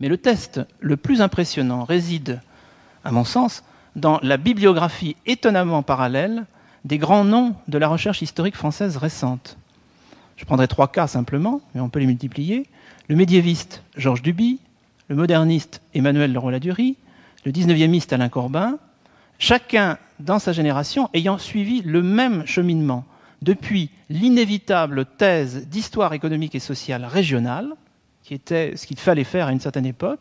Mais le test le plus impressionnant réside, à mon sens, dans la bibliographie étonnamment parallèle des grands noms de la recherche historique française récente. Je prendrai trois cas simplement, mais on peut les multiplier. Le médiéviste Georges Duby, le moderniste Emmanuel Leroy-Ladurie, le 19e Alain Corbin, chacun dans sa génération ayant suivi le même cheminement depuis l'inévitable thèse d'histoire économique et sociale régionale, ce qu'il fallait faire à une certaine époque,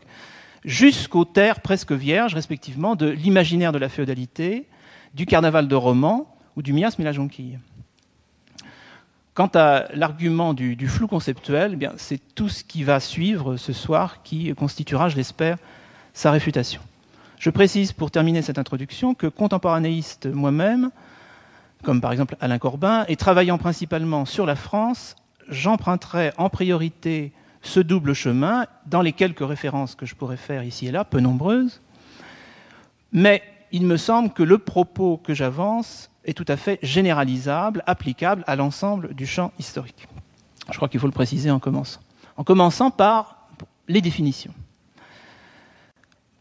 jusqu'aux terres presque vierges, respectivement, de l'imaginaire de la féodalité, du carnaval de roman ou du miasme et la jonquille. Quant à l'argument du, flou conceptuel, eh c'est tout ce qui va suivre ce soir qui constituera, je l'espère, sa réfutation. Je précise pour terminer cette introduction que contemporanéiste moi-même, comme par exemple Alain Corbin, et travaillant principalement sur la France, j'emprunterai en priorité ce double chemin dans les quelques références que je pourrais faire ici et là, peu nombreuses. Mais il me semble que le propos que j'avance est tout à fait généralisable, applicable à l'ensemble du champ historique. Je crois qu'il faut le préciser en commençant. En commençant par les définitions.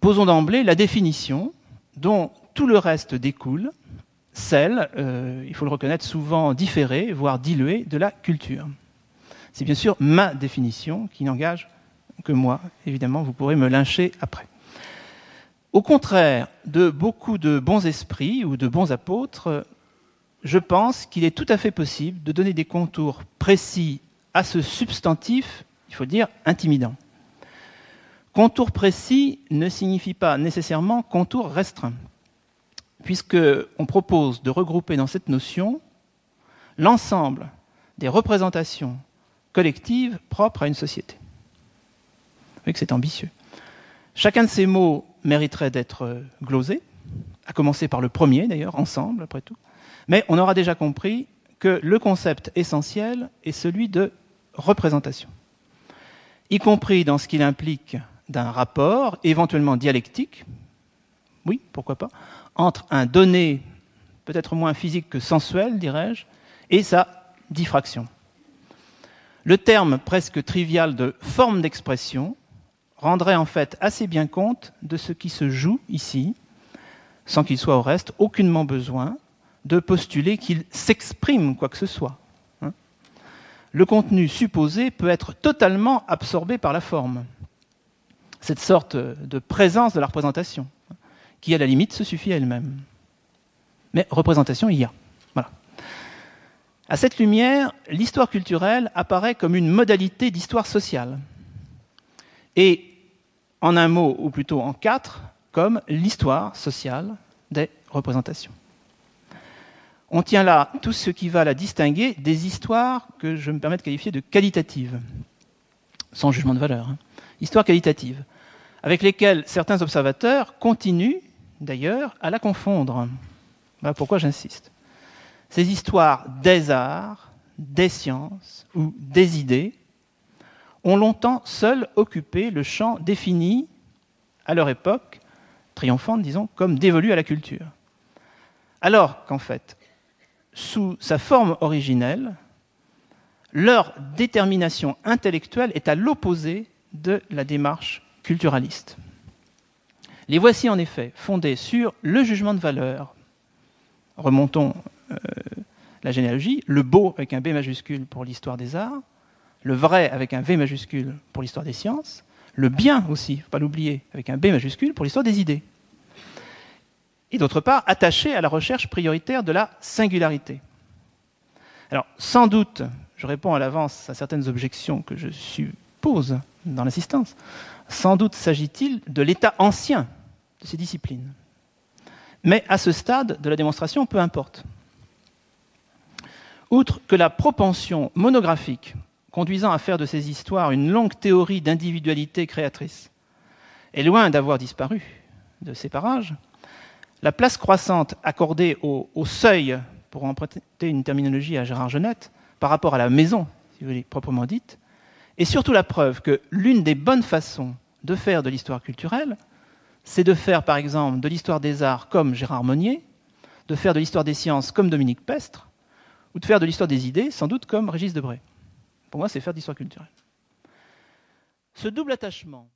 Posons d'emblée la définition dont tout le reste découle, celle, euh, il faut le reconnaître, souvent différée, voire diluée, de la culture. C'est bien sûr ma définition qui n'engage que moi. Évidemment, vous pourrez me lyncher après. Au contraire de beaucoup de bons esprits ou de bons apôtres, je pense qu'il est tout à fait possible de donner des contours précis à ce substantif, il faut dire, intimidant. Contour précis ne signifie pas nécessairement contour restreint, puisqu'on propose de regrouper dans cette notion l'ensemble des représentations collectives propres à une société. Vous voyez que c'est ambitieux. Chacun de ces mots mériterait d'être glosé, à commencer par le premier d'ailleurs, ensemble après tout. Mais on aura déjà compris que le concept essentiel est celui de représentation, y compris dans ce qu'il implique d'un rapport, éventuellement dialectique, oui, pourquoi pas, entre un donné peut-être moins physique que sensuel, dirais-je, et sa diffraction. Le terme presque trivial de forme d'expression rendrait en fait assez bien compte de ce qui se joue ici, sans qu'il soit au reste aucunement besoin de postuler qu'il s'exprime quoi que ce soit. Hein. Le contenu supposé peut être totalement absorbé par la forme. Cette sorte de présence de la représentation, qui à la limite se suffit à elle-même. Mais représentation, il y a. Voilà. À cette lumière, l'histoire culturelle apparaît comme une modalité d'histoire sociale. Et en un mot, ou plutôt en quatre, comme l'histoire sociale des représentations. On tient là tout ce qui va la distinguer des histoires que je me permets de qualifier de qualitatives, sans jugement de valeur, hein. histoires qualitatives, avec lesquelles certains observateurs continuent d'ailleurs à la confondre. Voilà pourquoi j'insiste. Ces histoires des arts, des sciences ou des idées ont longtemps seules occupé le champ défini à leur époque, triomphante disons, comme dévolu à la culture. Alors qu'en fait, sous sa forme originelle, leur détermination intellectuelle est à l'opposé de la démarche culturaliste. Les voici en effet fondés sur le jugement de valeur. Remontons la généalogie, le beau avec un B majuscule pour l'histoire des arts, le vrai avec un V majuscule pour l'histoire des sciences, le bien aussi, il ne faut pas l'oublier, avec un B majuscule pour l'histoire des idées et d'autre part attaché à la recherche prioritaire de la singularité. Alors, sans doute, je réponds à l'avance à certaines objections que je suppose dans l'assistance, sans doute s'agit-il de l'état ancien de ces disciplines. Mais à ce stade de la démonstration, peu importe. Outre que la propension monographique conduisant à faire de ces histoires une longue théorie d'individualité créatrice est loin d'avoir disparu de ces parages, la place croissante accordée au, seuil, pour emprunter une terminologie à Gérard Genette, par rapport à la maison, si vous voulez, proprement dite, est surtout la preuve que l'une des bonnes façons de faire de l'histoire culturelle, c'est de faire, par exemple, de l'histoire des arts comme Gérard Monnier, de faire de l'histoire des sciences comme Dominique Pestre, ou de faire de l'histoire des idées, sans doute comme Régis Debray. Pour moi, c'est faire de l'histoire culturelle. Ce double attachement